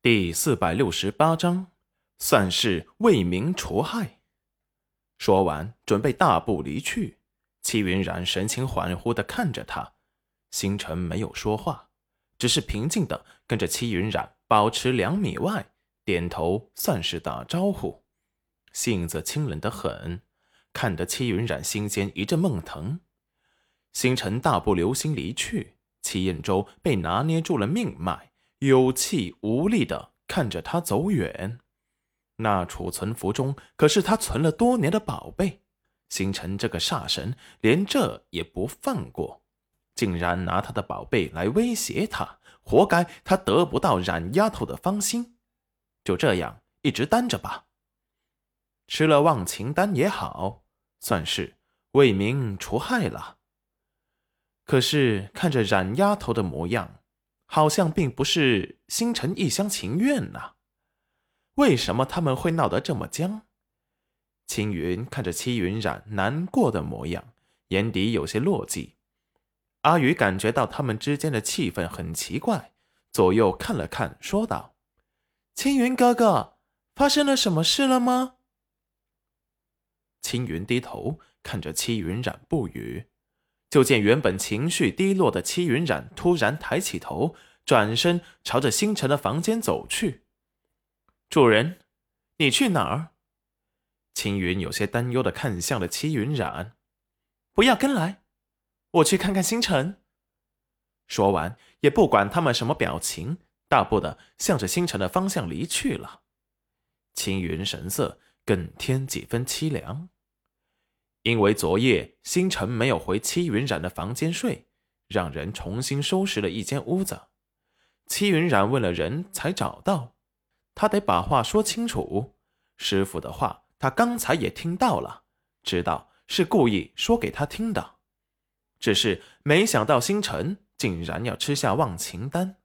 第四百六十八章，算是为民除害。说完，准备大步离去。戚云染神情恍惚的看着他，星辰没有说话，只是平静的跟着戚云染保持两米外，点头算是打招呼，性子清冷的很，看得戚云染心间一阵闷疼。星辰大步流星离去，戚燕州被拿捏住了命脉。有气无力的看着他走远，那储存符中可是他存了多年的宝贝。星辰这个煞神连这也不放过，竟然拿他的宝贝来威胁他，活该他得不到冉丫头的芳心。就这样一直单着吧，吃了忘情丹也好，算是为民除害了。可是看着冉丫头的模样。好像并不是星辰一厢情愿呐，为什么他们会闹得这么僵？青云看着戚云染难过的模样，眼底有些落寂。阿宇感觉到他们之间的气氛很奇怪，左右看了看，说道：“青云哥哥，发生了什么事了吗？”青云低头看着戚云染，不语。就见原本情绪低落的戚云染突然抬起头，转身朝着星辰的房间走去。主人，你去哪儿？青云有些担忧的看向了戚云染，不要跟来，我去看看星辰。说完，也不管他们什么表情，大步的向着星辰的方向离去了。青云神色更添几分凄凉。因为昨夜星辰没有回戚云染的房间睡，让人重新收拾了一间屋子。戚云染问了人才找到，他得把话说清楚。师傅的话他刚才也听到了，知道是故意说给他听的，只是没想到星辰竟然要吃下忘情丹。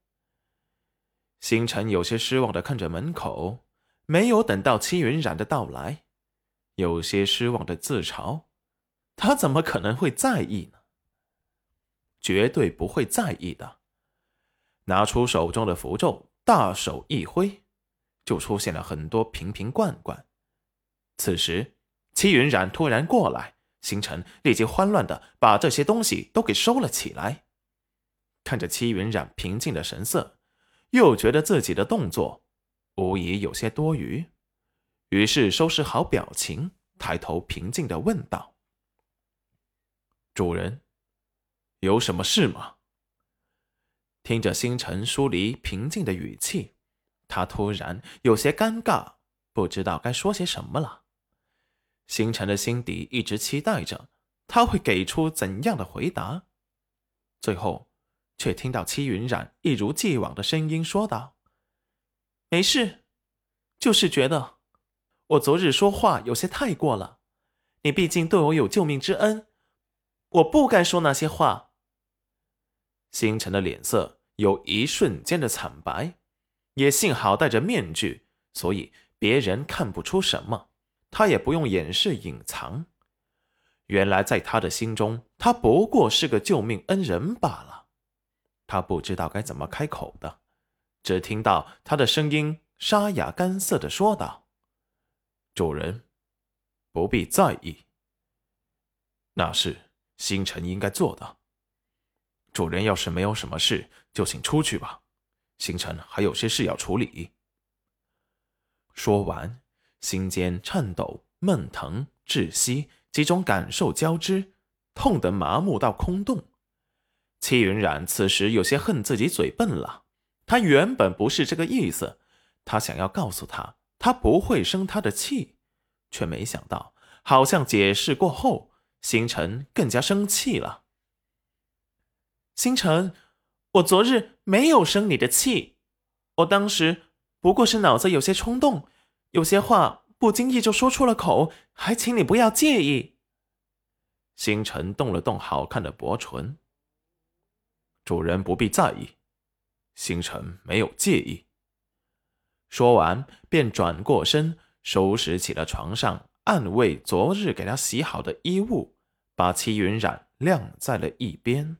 星辰有些失望的看着门口，没有等到戚云染的到来，有些失望的自嘲。他怎么可能会在意呢？绝对不会在意的。拿出手中的符咒，大手一挥，就出现了很多瓶瓶罐罐。此时，戚云染突然过来，星辰立即慌乱的把这些东西都给收了起来。看着戚云染平静的神色，又觉得自己的动作无疑有些多余，于是收拾好表情，抬头平静的问道。主人，有什么事吗？听着星辰疏离平静的语气，他突然有些尴尬，不知道该说些什么了。星辰的心底一直期待着他会给出怎样的回答，最后却听到戚云染一如既往的声音说道：“没事，就是觉得我昨日说话有些太过了。你毕竟对我有救命之恩。”我不该说那些话。星辰的脸色有一瞬间的惨白，也幸好戴着面具，所以别人看不出什么，他也不用掩饰隐藏。原来在他的心中，他不过是个救命恩人罢了。他不知道该怎么开口的，只听到他的声音沙哑干涩的说道：“主人，不必在意。那是。”星辰应该做的。主人要是没有什么事，就请出去吧。星辰还有些事要处理。说完，心间颤抖、闷疼、窒息几种感受交织，痛得麻木到空洞。戚云染此时有些恨自己嘴笨了。他原本不是这个意思，他想要告诉他，他不会生他的气，却没想到，好像解释过后。星辰更加生气了。星辰，我昨日没有生你的气，我当时不过是脑子有些冲动，有些话不经意就说出了口，还请你不要介意。星辰动了动好看的薄唇，主人不必在意，星辰没有介意。说完，便转过身收拾起了床上暗卫昨日给他洗好的衣物。把齐云染晾在了一边。